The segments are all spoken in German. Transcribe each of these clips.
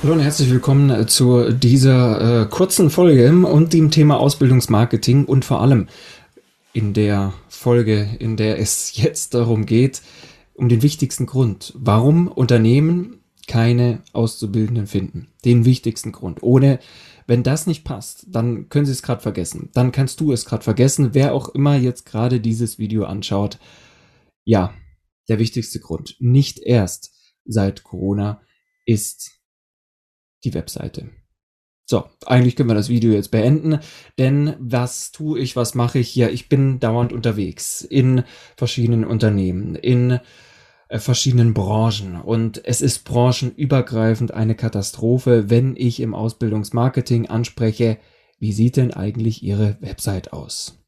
Hallo und herzlich willkommen äh, zu dieser äh, kurzen Folge und dem Thema Ausbildungsmarketing und vor allem in der Folge, in der es jetzt darum geht, um den wichtigsten Grund, warum Unternehmen keine Auszubildenden finden. Den wichtigsten Grund. Ohne, wenn das nicht passt, dann können sie es gerade vergessen. Dann kannst du es gerade vergessen, wer auch immer jetzt gerade dieses Video anschaut. Ja, der wichtigste Grund. Nicht erst seit Corona ist die Webseite. So, eigentlich können wir das Video jetzt beenden, denn was tue ich, was mache ich hier? Ich bin dauernd unterwegs in verschiedenen Unternehmen, in äh, verschiedenen Branchen und es ist branchenübergreifend eine Katastrophe, wenn ich im Ausbildungsmarketing anspreche, wie sieht denn eigentlich Ihre Website aus?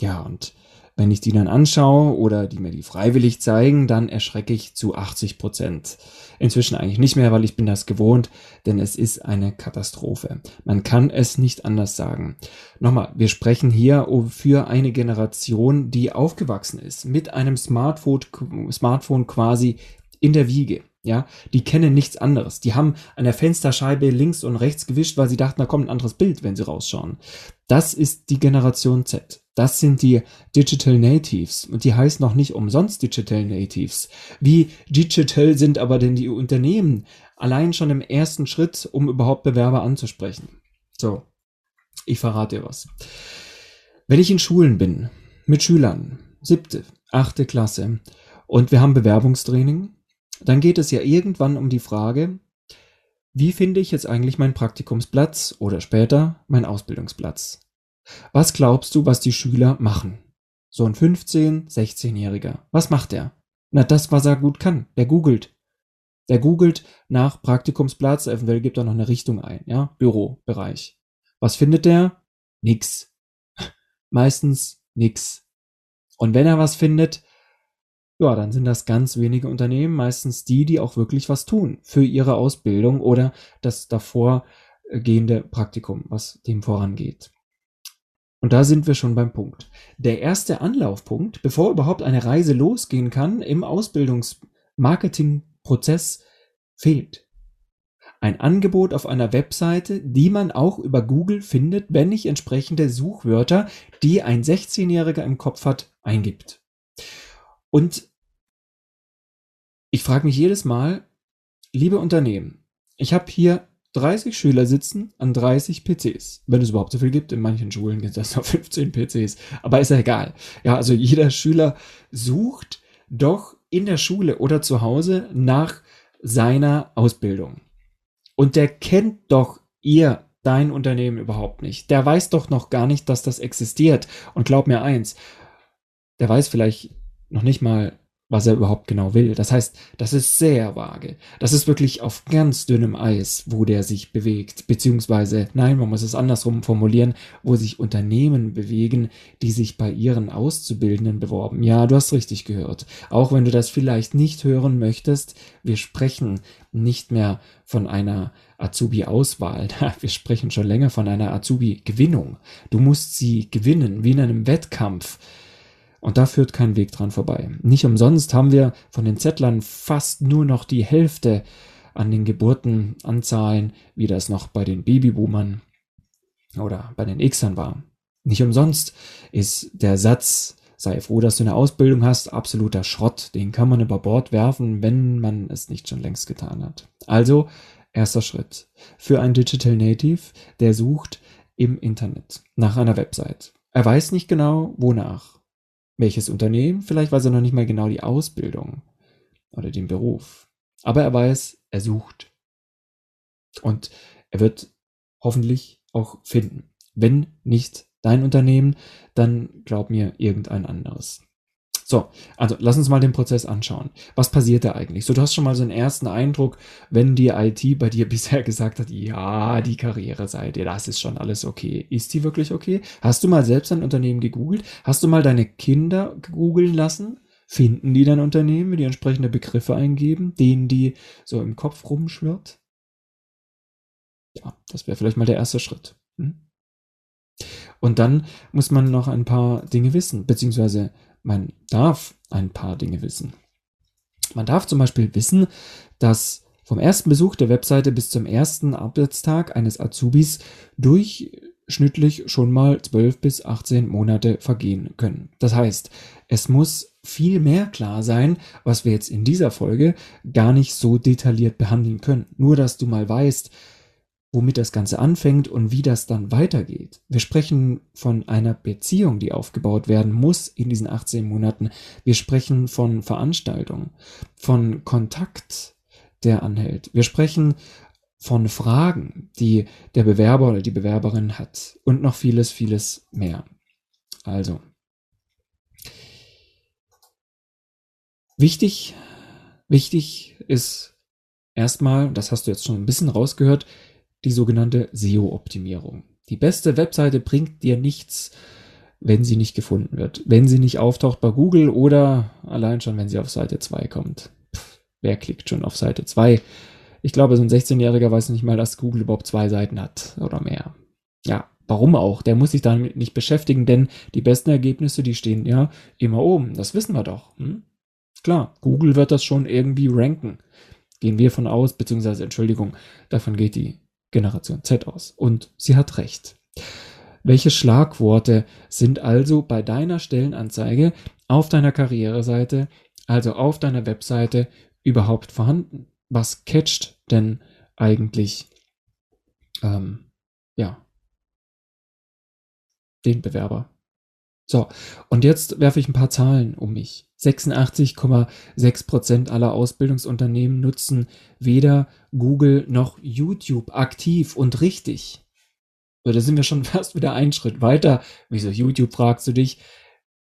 Ja, und wenn ich die dann anschaue oder die mir die freiwillig zeigen, dann erschrecke ich zu 80 Prozent. Inzwischen eigentlich nicht mehr, weil ich bin das gewohnt, denn es ist eine Katastrophe. Man kann es nicht anders sagen. Nochmal, wir sprechen hier für eine Generation, die aufgewachsen ist mit einem Smartphone, Smartphone quasi in der Wiege. Ja, die kennen nichts anderes. Die haben an der Fensterscheibe links und rechts gewischt, weil sie dachten, da kommt ein anderes Bild, wenn sie rausschauen. Das ist die Generation Z. Das sind die Digital Natives und die heißen noch nicht umsonst Digital Natives. Wie digital sind aber denn die Unternehmen allein schon im ersten Schritt, um überhaupt Bewerber anzusprechen? So, ich verrate dir was. Wenn ich in Schulen bin, mit Schülern, siebte, achte Klasse, und wir haben Bewerbungstraining, dann geht es ja irgendwann um die Frage, wie finde ich jetzt eigentlich meinen Praktikumsplatz oder später meinen Ausbildungsplatz? Was glaubst du, was die Schüler machen? So ein 15-, 16-Jähriger. Was macht er? Na, das, was er gut kann. Der googelt. Der googelt nach Praktikumsplatz, eventuell gibt er noch eine Richtung ein, ja? Bürobereich. Was findet der? Nix. Meistens nix. Und wenn er was findet, ja, dann sind das ganz wenige Unternehmen, meistens die, die auch wirklich was tun für ihre Ausbildung oder das davor gehende Praktikum, was dem vorangeht. Und da sind wir schon beim Punkt. Der erste Anlaufpunkt, bevor überhaupt eine Reise losgehen kann im Ausbildungsmarketingprozess, fehlt. Ein Angebot auf einer Webseite, die man auch über Google findet, wenn ich entsprechende Suchwörter, die ein 16-Jähriger im Kopf hat, eingibt. Und ich frage mich jedes Mal, liebe Unternehmen, ich habe hier 30 Schüler sitzen an 30 PCs. Wenn es überhaupt so viel gibt, in manchen Schulen gibt es noch 15 PCs, aber ist ja egal. Ja, also jeder Schüler sucht doch in der Schule oder zu Hause nach seiner Ausbildung. Und der kennt doch ihr, dein Unternehmen überhaupt nicht. Der weiß doch noch gar nicht, dass das existiert. Und glaub mir eins, der weiß vielleicht noch nicht mal, was er überhaupt genau will. Das heißt, das ist sehr vage. Das ist wirklich auf ganz dünnem Eis, wo der sich bewegt. Beziehungsweise, nein, man muss es andersrum formulieren, wo sich Unternehmen bewegen, die sich bei ihren Auszubildenden beworben. Ja, du hast richtig gehört. Auch wenn du das vielleicht nicht hören möchtest, wir sprechen nicht mehr von einer Azubi-Auswahl. Wir sprechen schon länger von einer Azubi-Gewinnung. Du musst sie gewinnen, wie in einem Wettkampf. Und da führt kein Weg dran vorbei. Nicht umsonst haben wir von den Zettlern fast nur noch die Hälfte an den Geburtenanzahlen, wie das noch bei den Babyboomern oder bei den Xern war. Nicht umsonst ist der Satz, sei froh, dass du eine Ausbildung hast, absoluter Schrott. Den kann man über Bord werfen, wenn man es nicht schon längst getan hat. Also, erster Schritt. Für einen Digital Native, der sucht im Internet nach einer Website. Er weiß nicht genau, wonach. Welches Unternehmen? Vielleicht weiß er noch nicht mal genau die Ausbildung oder den Beruf. Aber er weiß, er sucht. Und er wird hoffentlich auch finden. Wenn nicht dein Unternehmen, dann glaub mir irgendein anderes. So, also lass uns mal den Prozess anschauen. Was passiert da eigentlich? So, du hast schon mal so einen ersten Eindruck, wenn die IT bei dir bisher gesagt hat, ja, die Karriereseite, das ist schon alles okay. Ist die wirklich okay? Hast du mal selbst ein Unternehmen gegoogelt? Hast du mal deine Kinder googeln lassen? Finden die dein Unternehmen, die entsprechende Begriffe eingeben, denen die so im Kopf rumschwirrt? Ja, das wäre vielleicht mal der erste Schritt. Hm? Und dann muss man noch ein paar Dinge wissen, beziehungsweise man darf ein paar Dinge wissen. Man darf zum Beispiel wissen, dass Vom ersten Besuch der Webseite bis zum ersten Arbeitstag eines Azubis durchschnittlich schon mal 12 bis 18 Monate vergehen können. Das heißt, es muss viel mehr klar sein, was wir jetzt in dieser Folge gar nicht so detailliert behandeln können. Nur, dass du mal weißt, womit das Ganze anfängt und wie das dann weitergeht. Wir sprechen von einer Beziehung, die aufgebaut werden muss in diesen 18 Monaten. Wir sprechen von Veranstaltungen, von Kontakt, der anhält. Wir sprechen von Fragen, die der Bewerber oder die Bewerberin hat und noch vieles, vieles mehr. Also, wichtig, wichtig ist erstmal, das hast du jetzt schon ein bisschen rausgehört, die sogenannte SEO-Optimierung. Die beste Webseite bringt dir nichts, wenn sie nicht gefunden wird, wenn sie nicht auftaucht bei Google oder allein schon, wenn sie auf Seite 2 kommt. Pff, wer klickt schon auf Seite 2? Ich glaube, so ein 16-Jähriger weiß nicht mal, dass Google überhaupt zwei Seiten hat oder mehr. Ja, warum auch? Der muss sich damit nicht beschäftigen, denn die besten Ergebnisse, die stehen ja immer oben. Das wissen wir doch. Hm? Klar, Google wird das schon irgendwie ranken. Gehen wir von aus, beziehungsweise Entschuldigung, davon geht die Generation Z aus. Und sie hat recht. Welche Schlagworte sind also bei deiner Stellenanzeige auf deiner Karriereseite, also auf deiner Webseite überhaupt vorhanden? Was catcht denn eigentlich ähm, ja den Bewerber? So, und jetzt werfe ich ein paar Zahlen um mich. 86,6 Prozent aller Ausbildungsunternehmen nutzen weder Google noch YouTube aktiv und richtig. So, da sind wir schon fast wieder einen Schritt weiter. Wieso YouTube, fragst du dich?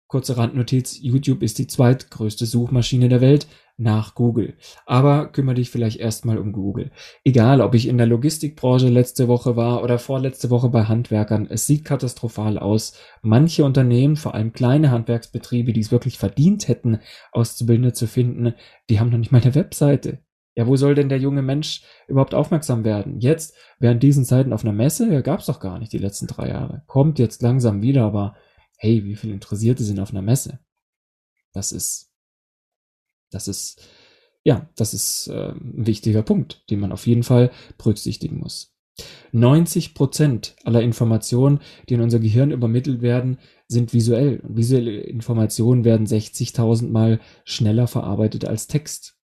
Kurze Randnotiz, YouTube ist die zweitgrößte Suchmaschine der Welt nach Google. Aber kümmere dich vielleicht erstmal um Google. Egal, ob ich in der Logistikbranche letzte Woche war oder vorletzte Woche bei Handwerkern, es sieht katastrophal aus. Manche Unternehmen, vor allem kleine Handwerksbetriebe, die es wirklich verdient hätten, Auszubildende zu finden, die haben noch nicht mal eine Webseite. Ja, wo soll denn der junge Mensch überhaupt aufmerksam werden? Jetzt, während diesen Zeiten auf einer Messe, ja, gab's doch gar nicht die letzten drei Jahre. Kommt jetzt langsam wieder, aber hey, wie viele Interessierte sind auf einer Messe? Das ist, das ist, ja, das ist äh, ein wichtiger Punkt, den man auf jeden Fall berücksichtigen muss. 90 Prozent aller Informationen, die in unser Gehirn übermittelt werden, sind visuell. Und visuelle Informationen werden 60.000 Mal schneller verarbeitet als Text.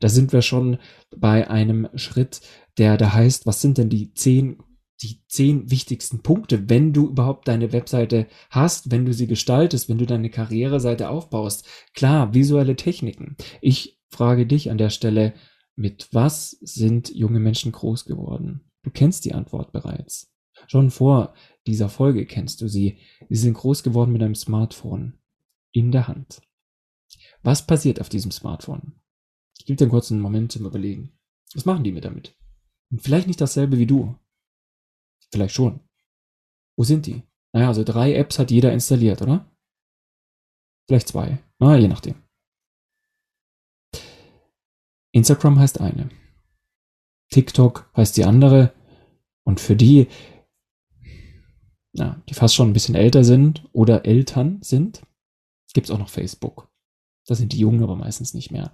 Da sind wir schon bei einem Schritt, der da heißt, was sind denn die zehn die zehn wichtigsten Punkte, wenn du überhaupt deine Webseite hast, wenn du sie gestaltest, wenn du deine Karriereseite aufbaust. Klar, visuelle Techniken. Ich frage dich an der Stelle, mit was sind junge Menschen groß geworden? Du kennst die Antwort bereits. Schon vor dieser Folge kennst du sie. Sie sind groß geworden mit einem Smartphone in der Hand. Was passiert auf diesem Smartphone? Ich gebe dir einen kurzen Moment zum Überlegen. Was machen die mit damit? Und vielleicht nicht dasselbe wie du. Vielleicht schon. Wo sind die? Naja, also drei Apps hat jeder installiert, oder? Vielleicht zwei. Na, je nachdem. Instagram heißt eine. TikTok heißt die andere. Und für die, na, die fast schon ein bisschen älter sind oder Eltern sind, gibt es auch noch Facebook. Das sind die Jungen aber meistens nicht mehr.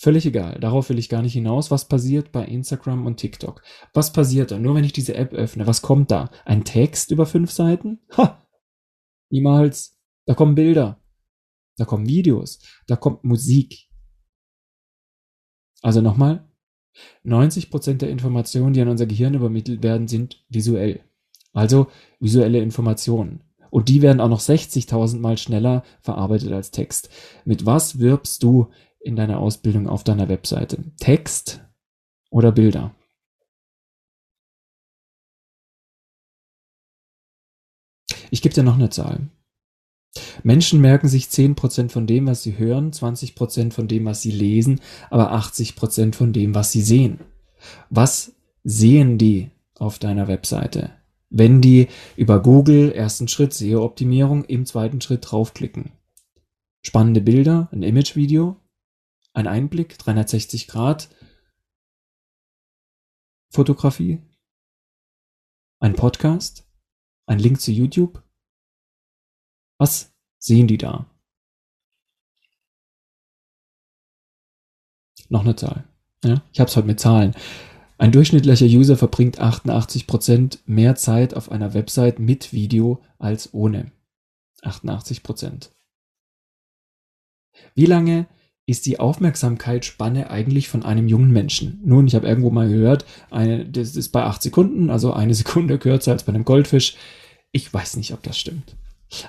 Völlig egal, darauf will ich gar nicht hinaus. Was passiert bei Instagram und TikTok? Was passiert da? Nur wenn ich diese App öffne, was kommt da? Ein Text über fünf Seiten? Ha! Niemals. Da kommen Bilder. Da kommen Videos. Da kommt Musik. Also nochmal. 90% der Informationen, die an unser Gehirn übermittelt werden, sind visuell. Also visuelle Informationen. Und die werden auch noch 60.000 Mal schneller verarbeitet als Text. Mit was wirbst du in deiner Ausbildung auf deiner Webseite? Text oder Bilder? Ich gebe dir noch eine Zahl. Menschen merken sich 10% von dem, was sie hören, 20% von dem, was sie lesen, aber 80% von dem, was sie sehen. Was sehen die auf deiner Webseite? Wenn die über Google ersten Schritt SEO-Optimierung im zweiten Schritt draufklicken. Spannende Bilder, ein Image-Video, ein Einblick, 360 Grad Fotografie, ein Podcast, ein Link zu YouTube. Was sehen die da? Noch eine Zahl. Ja, ich habe es heute mit Zahlen. Ein durchschnittlicher User verbringt 88% mehr Zeit auf einer Website mit Video als ohne. 88%. Wie lange ist die Aufmerksamkeitsspanne eigentlich von einem jungen Menschen? Nun, ich habe irgendwo mal gehört, eine, das ist bei 8 Sekunden, also eine Sekunde kürzer als bei einem Goldfisch. Ich weiß nicht, ob das stimmt.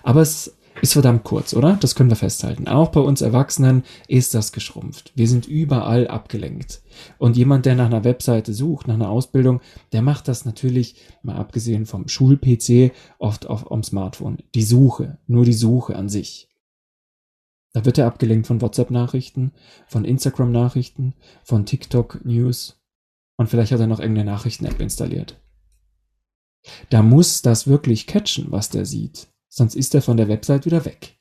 Aber es ist verdammt kurz, oder? Das können wir festhalten. Auch bei uns Erwachsenen ist das geschrumpft. Wir sind überall abgelenkt. Und jemand, der nach einer Webseite sucht, nach einer Ausbildung, der macht das natürlich, mal abgesehen vom Schul-PC, oft auf, am Smartphone. Die Suche, nur die Suche an sich. Da wird er abgelenkt von WhatsApp-Nachrichten, von Instagram-Nachrichten, von TikTok-News und vielleicht hat er noch irgendeine Nachrichten-App installiert. Da muss das wirklich catchen, was der sieht sonst ist er von der Website wieder weg.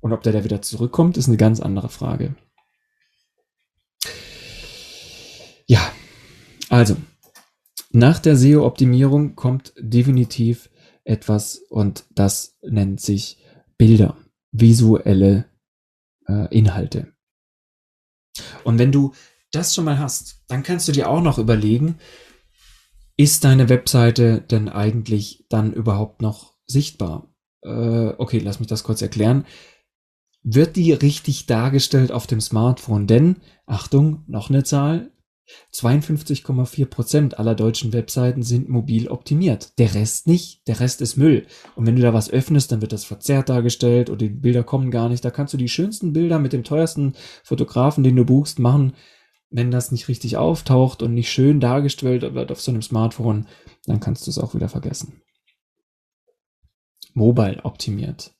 Und ob der da wieder zurückkommt, ist eine ganz andere Frage. Ja, also, nach der SEO-Optimierung kommt definitiv etwas und das nennt sich Bilder, visuelle äh, Inhalte. Und wenn du das schon mal hast, dann kannst du dir auch noch überlegen, ist deine Webseite denn eigentlich dann überhaupt noch sichtbar? äh, okay, lass mich das kurz erklären, wird die richtig dargestellt auf dem Smartphone. Denn, Achtung, noch eine Zahl, 52,4 Prozent aller deutschen Webseiten sind mobil optimiert. Der Rest nicht. Der Rest ist Müll. Und wenn du da was öffnest, dann wird das verzerrt dargestellt oder die Bilder kommen gar nicht. Da kannst du die schönsten Bilder mit dem teuersten Fotografen, den du buchst, machen. Wenn das nicht richtig auftaucht und nicht schön dargestellt wird auf so einem Smartphone, dann kannst du es auch wieder vergessen mobile optimiert.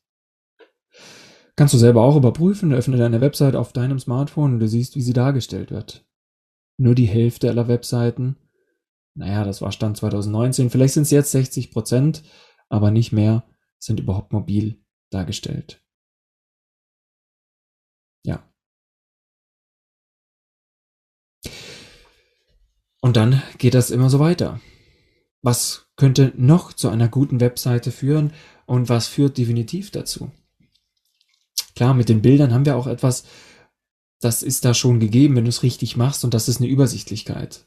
Kannst du selber auch überprüfen, öffne deine Website auf deinem Smartphone und du siehst, wie sie dargestellt wird. Nur die Hälfte aller Webseiten, naja, das war Stand 2019, vielleicht sind es jetzt 60 Prozent, aber nicht mehr, sind überhaupt mobil dargestellt. Ja. Und dann geht das immer so weiter. Was könnte noch zu einer guten Webseite führen und was führt definitiv dazu? Klar, mit den Bildern haben wir auch etwas, das ist da schon gegeben, wenn du es richtig machst und das ist eine Übersichtlichkeit.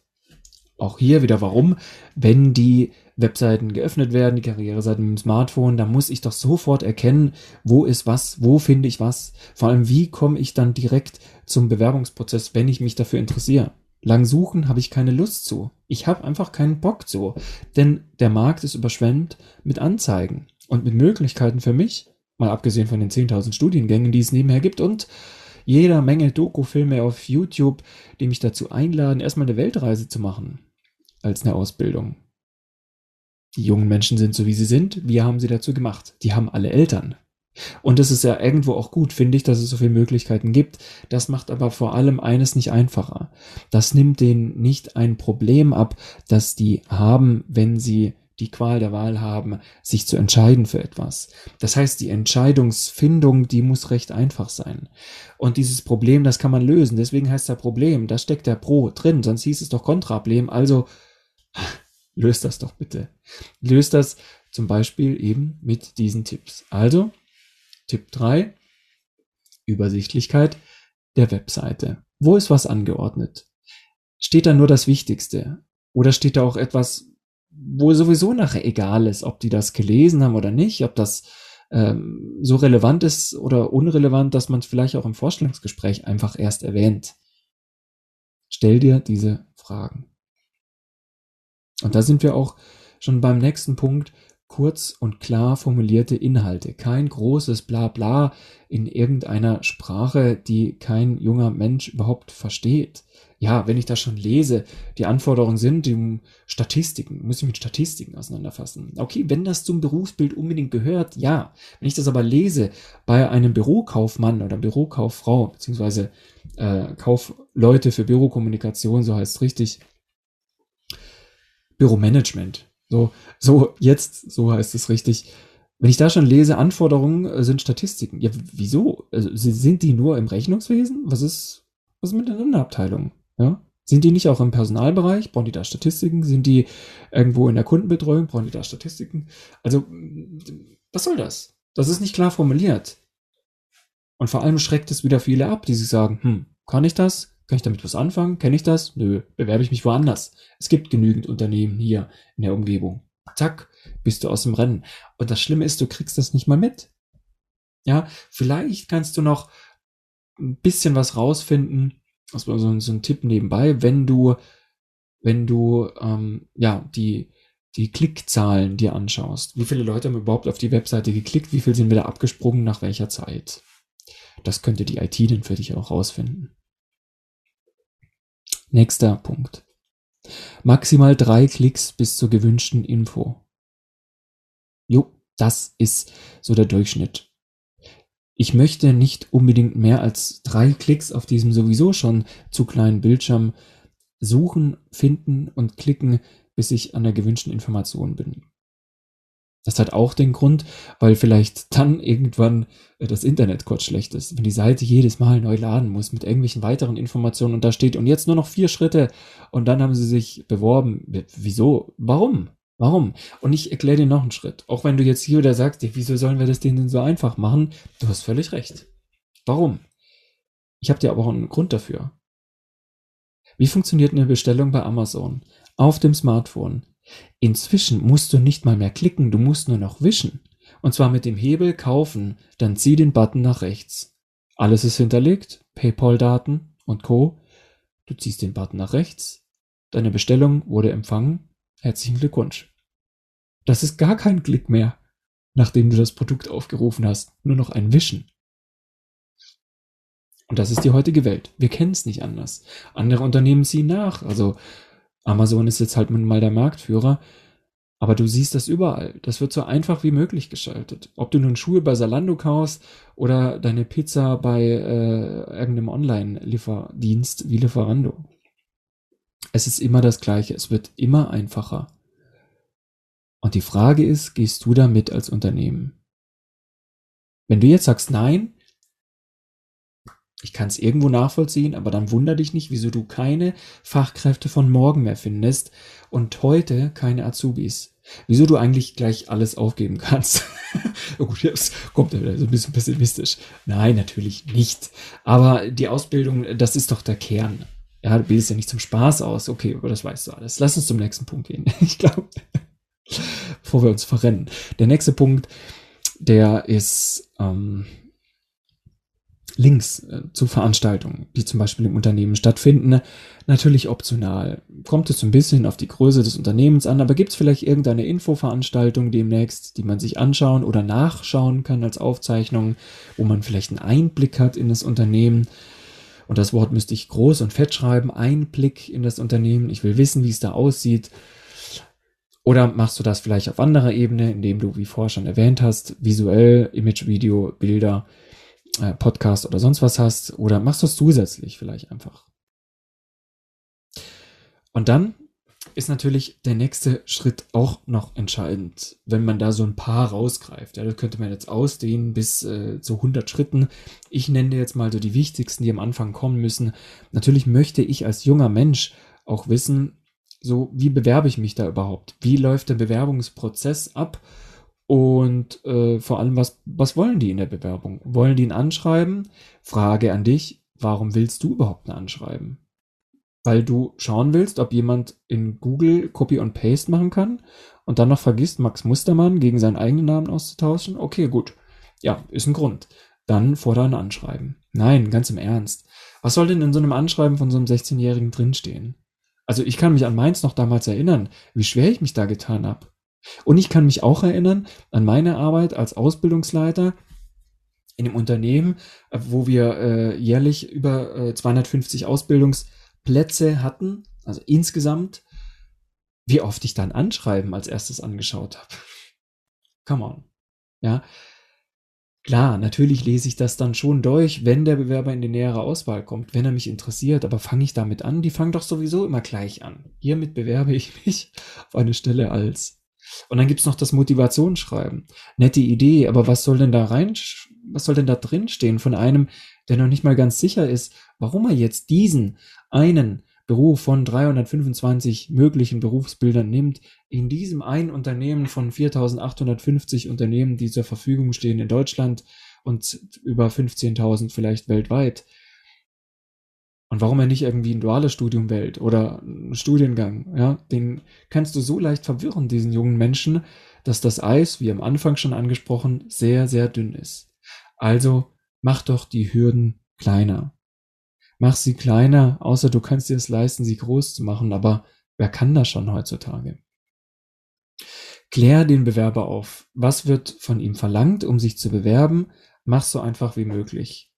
Auch hier wieder warum, wenn die Webseiten geöffnet werden, die Karriereseiten mit dem Smartphone, da muss ich doch sofort erkennen, wo ist was, wo finde ich was. Vor allem, wie komme ich dann direkt zum Bewerbungsprozess, wenn ich mich dafür interessiere. Lang suchen habe ich keine Lust zu. Ich habe einfach keinen Bock zu. Denn der Markt ist überschwemmt mit Anzeigen und mit Möglichkeiten für mich, mal abgesehen von den 10.000 Studiengängen, die es nebenher gibt und jeder Menge Doku-Filme auf YouTube, die mich dazu einladen, erstmal eine Weltreise zu machen als eine Ausbildung. Die jungen Menschen sind so, wie sie sind. Wir haben sie dazu gemacht. Die haben alle Eltern. Und es ist ja irgendwo auch gut, finde ich, dass es so viele Möglichkeiten gibt. Das macht aber vor allem eines nicht einfacher. Das nimmt denen nicht ein Problem ab, das die haben, wenn sie die Qual der Wahl haben, sich zu entscheiden für etwas. Das heißt, die Entscheidungsfindung, die muss recht einfach sein. Und dieses Problem, das kann man lösen. Deswegen heißt der Problem, da steckt der Pro drin, sonst hieß es doch Kontraproblem. Also löst das doch bitte. Löst das zum Beispiel eben mit diesen Tipps. Also, Tipp 3, Übersichtlichkeit der Webseite. Wo ist was angeordnet? Steht da nur das Wichtigste? Oder steht da auch etwas, wo sowieso nachher egal ist, ob die das gelesen haben oder nicht, ob das ähm, so relevant ist oder unrelevant, dass man es vielleicht auch im Vorstellungsgespräch einfach erst erwähnt. Stell dir diese Fragen. Und da sind wir auch schon beim nächsten Punkt, kurz und klar formulierte Inhalte, kein großes Blabla in irgendeiner Sprache, die kein junger Mensch überhaupt versteht ja, wenn ich das schon lese, die Anforderungen sind, die Statistiken, muss ich mit Statistiken auseinanderfassen. Okay, wenn das zum Berufsbild unbedingt gehört, ja. Wenn ich das aber lese bei einem Bürokaufmann oder Bürokauffrau, beziehungsweise äh, Kaufleute für Bürokommunikation, so heißt es richtig, Büromanagement. So, so, jetzt, so heißt es richtig. Wenn ich da schon lese, Anforderungen äh, sind Statistiken. Ja, wieso? Also, sind die nur im Rechnungswesen? Was ist, was ist mit den anderen Abteilungen? Ja? Sind die nicht auch im Personalbereich? Brauchen die da Statistiken? Sind die irgendwo in der Kundenbetreuung? Brauchen die da Statistiken? Also, was soll das? Das ist nicht klar formuliert. Und vor allem schreckt es wieder viele ab, die sich sagen, hm, kann ich das? Kann ich damit was anfangen? Kenne ich das? Nö. Bewerbe ich mich woanders? Es gibt genügend Unternehmen hier in der Umgebung. Zack, bist du aus dem Rennen. Und das Schlimme ist, du kriegst das nicht mal mit. Ja, vielleicht kannst du noch ein bisschen was rausfinden, also so, so ein Tipp nebenbei, wenn du, wenn du ähm, ja die die Klickzahlen dir anschaust. Wie viele Leute haben überhaupt auf die Webseite geklickt? Wie viel sind wieder abgesprungen? Nach welcher Zeit? Das könnte die IT dann für dich auch rausfinden. Nächster Punkt. Maximal drei Klicks bis zur gewünschten Info. Jo, das ist so der Durchschnitt. Ich möchte nicht unbedingt mehr als drei Klicks auf diesem sowieso schon zu kleinen Bildschirm suchen, finden und klicken, bis ich an der gewünschten Information bin. Das hat auch den Grund, weil vielleicht dann irgendwann äh, das Internet kurz schlecht ist, wenn die Seite jedes Mal neu laden muss mit irgendwelchen weiteren Informationen und da steht und jetzt nur noch vier Schritte und dann haben sie sich beworben. Wieso? Warum? Warum? Und ich erkläre dir noch einen Schritt. Auch wenn du jetzt hier wieder sagst, wieso sollen wir das denen denn so einfach machen? Du hast völlig recht. Warum? Ich habe dir aber auch einen Grund dafür. Wie funktioniert eine Bestellung bei Amazon? Auf dem Smartphone. Inzwischen musst du nicht mal mehr klicken, du musst nur noch wischen. Und zwar mit dem Hebel kaufen, dann zieh den Button nach rechts. Alles ist hinterlegt, PayPal-Daten und Co. Du ziehst den Button nach rechts. Deine Bestellung wurde empfangen. Herzlichen Glückwunsch. Das ist gar kein Klick mehr, nachdem du das Produkt aufgerufen hast. Nur noch ein Wischen. Und das ist die heutige Welt. Wir kennen es nicht anders. Andere Unternehmen ziehen nach. Also Amazon ist jetzt halt mal der Marktführer. Aber du siehst das überall. Das wird so einfach wie möglich geschaltet. Ob du nun Schuhe bei Salando kaufst oder deine Pizza bei äh, irgendeinem Online-Lieferdienst wie Lieferando. Es ist immer das Gleiche. Es wird immer einfacher. Und die Frage ist, gehst du damit als Unternehmen? Wenn du jetzt sagst nein, ich kann es irgendwo nachvollziehen, aber dann wunder dich nicht, wieso du keine Fachkräfte von morgen mehr findest und heute keine Azubis. Wieso du eigentlich gleich alles aufgeben kannst. oh gut, jetzt kommt er wieder so ein bisschen pessimistisch. Nein, natürlich nicht. Aber die Ausbildung, das ist doch der Kern. Ja, du bildest ja nicht zum Spaß aus. Okay, aber das weißt du alles. Lass uns zum nächsten Punkt gehen. Ich glaube, bevor wir uns verrennen. Der nächste Punkt, der ist, ähm, Links äh, zu Veranstaltungen, die zum Beispiel im Unternehmen stattfinden, natürlich optional. Kommt es so ein bisschen auf die Größe des Unternehmens an, aber gibt es vielleicht irgendeine Infoveranstaltung demnächst, die man sich anschauen oder nachschauen kann als Aufzeichnung, wo man vielleicht einen Einblick hat in das Unternehmen. Und das Wort müsste ich groß und fett schreiben, Einblick in das Unternehmen. Ich will wissen, wie es da aussieht. Oder machst du das vielleicht auf anderer Ebene, indem du, wie vorher schon erwähnt hast, visuell, Image, Video, Bilder, äh, Podcast oder sonst was hast oder machst du es zusätzlich vielleicht einfach. Und dann ist natürlich der nächste Schritt auch noch entscheidend, wenn man da so ein paar rausgreift. Ja, das könnte man jetzt ausdehnen bis äh, zu 100 Schritten. Ich nenne jetzt mal so die wichtigsten, die am Anfang kommen müssen. Natürlich möchte ich als junger Mensch auch wissen, so wie bewerbe ich mich da überhaupt? Wie läuft der Bewerbungsprozess ab? Und äh, vor allem, was, was wollen die in der Bewerbung? Wollen die ein Anschreiben? Frage an dich, warum willst du überhaupt ein Anschreiben? Weil du schauen willst, ob jemand in Google Copy und Paste machen kann und dann noch vergisst, Max Mustermann gegen seinen eigenen Namen auszutauschen? Okay, gut. Ja, ist ein Grund. Dann fordere ein Anschreiben. Nein, ganz im Ernst. Was soll denn in so einem Anschreiben von so einem 16-Jährigen drinstehen? Also ich kann mich an meins noch damals erinnern, wie schwer ich mich da getan habe. Und ich kann mich auch erinnern an meine Arbeit als Ausbildungsleiter in einem Unternehmen, wo wir äh, jährlich über äh, 250 Ausbildungsplätze hatten, also insgesamt, wie oft ich dann Anschreiben als erstes angeschaut habe. Come on. Ja. Klar, natürlich lese ich das dann schon durch, wenn der Bewerber in die nähere Auswahl kommt, wenn er mich interessiert, aber fange ich damit an? Die fangen doch sowieso immer gleich an. Hiermit bewerbe ich mich auf eine Stelle als und dann gibt's noch das Motivationsschreiben. Nette Idee, aber was soll denn da rein, was soll denn da drin stehen von einem, der noch nicht mal ganz sicher ist, warum er jetzt diesen einen Beruf von 325 möglichen Berufsbildern nimmt, in diesem einen Unternehmen von 4850 Unternehmen, die zur Verfügung stehen in Deutschland und über 15.000 vielleicht weltweit. Und warum er nicht irgendwie ein duales Studium wählt oder einen Studiengang, ja, den kannst du so leicht verwirren, diesen jungen Menschen, dass das Eis, wie am Anfang schon angesprochen, sehr, sehr dünn ist. Also mach doch die Hürden kleiner. Mach sie kleiner, außer du kannst dir es leisten, sie groß zu machen, aber wer kann das schon heutzutage? Klär den Bewerber auf. Was wird von ihm verlangt, um sich zu bewerben? Mach so einfach wie möglich.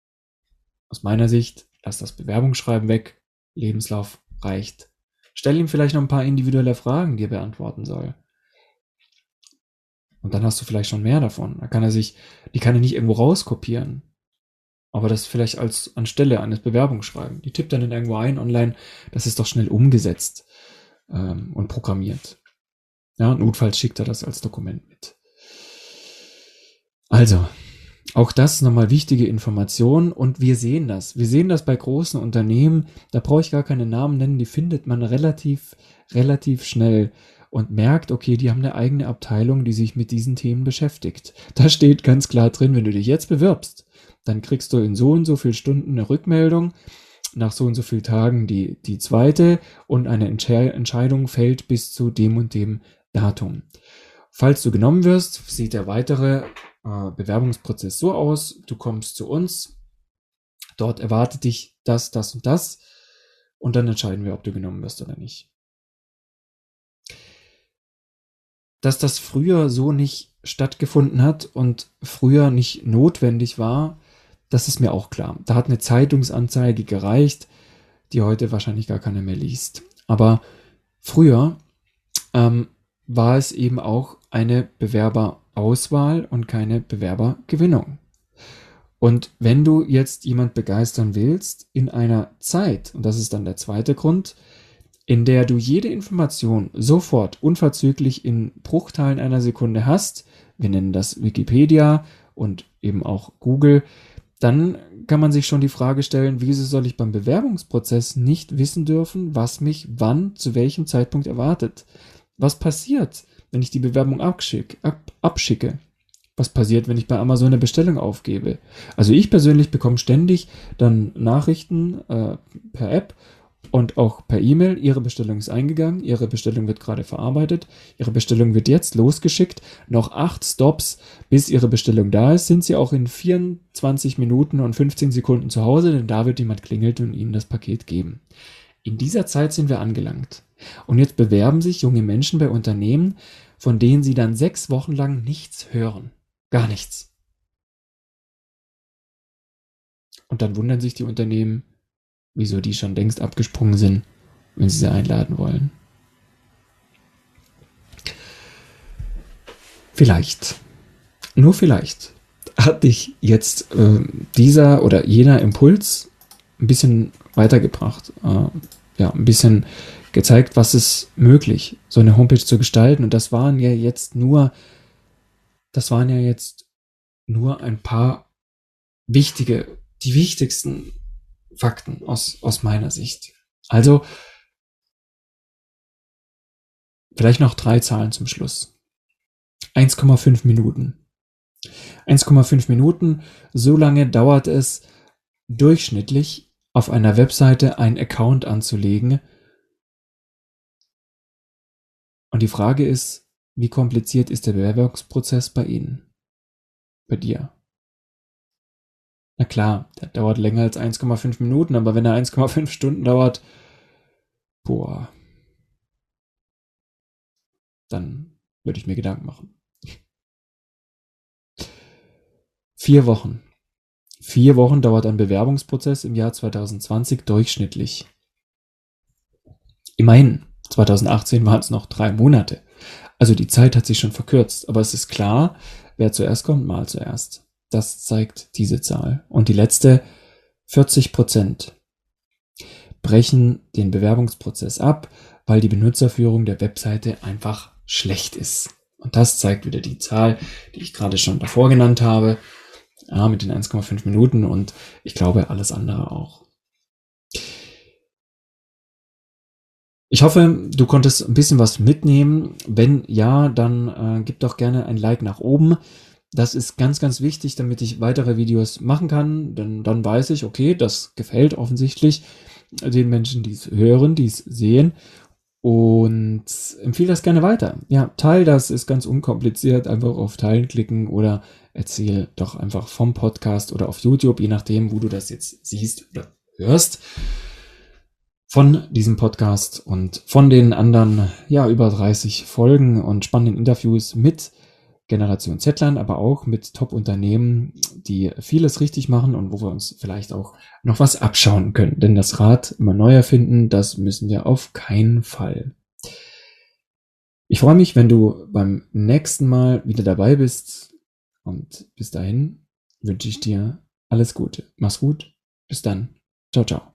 Aus meiner Sicht, lass das Bewerbungsschreiben weg. Lebenslauf reicht. Stell ihm vielleicht noch ein paar individuelle Fragen, die er beantworten soll. Und dann hast du vielleicht schon mehr davon. Da kann er sich, die kann er nicht irgendwo rauskopieren. Aber das vielleicht als anstelle eines Bewerbungsschreiben. Die tippt dann irgendwo ein online, das ist doch schnell umgesetzt ähm, und programmiert. Ja, notfalls schickt er das als Dokument mit. Also, auch das nochmal wichtige Information und wir sehen das. Wir sehen das bei großen Unternehmen, da brauche ich gar keine Namen nennen, die findet man relativ, relativ schnell und merkt, okay, die haben eine eigene Abteilung, die sich mit diesen Themen beschäftigt. Da steht ganz klar drin, wenn du dich jetzt bewirbst, dann kriegst du in so und so viel Stunden eine Rückmeldung, nach so und so vielen Tagen die, die zweite und eine Entsche Entscheidung fällt bis zu dem und dem Datum. Falls du genommen wirst, sieht der weitere äh, Bewerbungsprozess so aus, du kommst zu uns, dort erwartet dich das, das und das und dann entscheiden wir, ob du genommen wirst oder nicht. dass das früher so nicht stattgefunden hat und früher nicht notwendig war, das ist mir auch klar. Da hat eine Zeitungsanzeige gereicht, die heute wahrscheinlich gar keiner mehr liest. Aber früher ähm, war es eben auch eine Bewerberauswahl und keine Bewerbergewinnung. Und wenn du jetzt jemand begeistern willst in einer Zeit, und das ist dann der zweite Grund, in der du jede Information sofort unverzüglich in Bruchteilen einer Sekunde hast, wir nennen das Wikipedia und eben auch Google, dann kann man sich schon die Frage stellen, wieso soll ich beim Bewerbungsprozess nicht wissen dürfen, was mich wann zu welchem Zeitpunkt erwartet? Was passiert, wenn ich die Bewerbung abschick, ab, abschicke? Was passiert, wenn ich bei Amazon eine Bestellung aufgebe? Also ich persönlich bekomme ständig dann Nachrichten äh, per App und auch per E-Mail. Ihre Bestellung ist eingegangen, Ihre Bestellung wird gerade verarbeitet, Ihre Bestellung wird jetzt losgeschickt. Noch acht Stops, bis Ihre Bestellung da ist, sind Sie auch in 24 Minuten und 15 Sekunden zu Hause, denn da wird jemand klingelt und Ihnen das Paket geben. In dieser Zeit sind wir angelangt. Und jetzt bewerben sich junge Menschen bei Unternehmen, von denen sie dann sechs Wochen lang nichts hören. Gar nichts. Und dann wundern sich die Unternehmen, wieso die schon längst abgesprungen sind, wenn sie sie einladen wollen. Vielleicht, nur vielleicht, hat dich jetzt äh, dieser oder jener Impuls ein bisschen weitergebracht. Äh, ja, ein bisschen gezeigt, was ist möglich, so eine Homepage zu gestalten. Und das waren ja jetzt nur, das waren ja jetzt nur ein paar wichtige, die wichtigsten Fakten aus, aus meiner Sicht. Also, vielleicht noch drei Zahlen zum Schluss. 1,5 Minuten. 1,5 Minuten, so lange dauert es durchschnittlich auf einer Webseite einen Account anzulegen. Und die Frage ist, wie kompliziert ist der Bewerbungsprozess bei Ihnen? Bei dir? Na klar, der dauert länger als 1,5 Minuten, aber wenn er 1,5 Stunden dauert, boah, dann würde ich mir Gedanken machen. Vier Wochen. Vier Wochen dauert ein Bewerbungsprozess im Jahr 2020 durchschnittlich. Immerhin, 2018 waren es noch drei Monate. Also die Zeit hat sich schon verkürzt, aber es ist klar, wer zuerst kommt, mal zuerst. Das zeigt diese Zahl. Und die letzte, 40 Prozent brechen den Bewerbungsprozess ab, weil die Benutzerführung der Webseite einfach schlecht ist. Und das zeigt wieder die Zahl, die ich gerade schon davor genannt habe, ja, mit den 1,5 Minuten und ich glaube alles andere auch. Ich hoffe, du konntest ein bisschen was mitnehmen. Wenn ja, dann äh, gib doch gerne ein Like nach oben. Das ist ganz, ganz wichtig, damit ich weitere Videos machen kann, denn dann weiß ich, okay, das gefällt offensichtlich. den Menschen, die es hören, die es sehen und empfehle das gerne weiter. Ja, teil das, ist ganz unkompliziert. Einfach auf Teilen klicken oder erzähl doch einfach vom Podcast oder auf YouTube, je nachdem, wo du das jetzt siehst oder hörst. Von diesem Podcast und von den anderen, ja, über 30 Folgen und spannenden Interviews mit Generation Z-Land, aber auch mit Top-Unternehmen, die vieles richtig machen und wo wir uns vielleicht auch noch was abschauen können. Denn das Rad immer neu erfinden, das müssen wir auf keinen Fall. Ich freue mich, wenn du beim nächsten Mal wieder dabei bist. Und bis dahin wünsche ich dir alles Gute. Mach's gut. Bis dann. Ciao, ciao.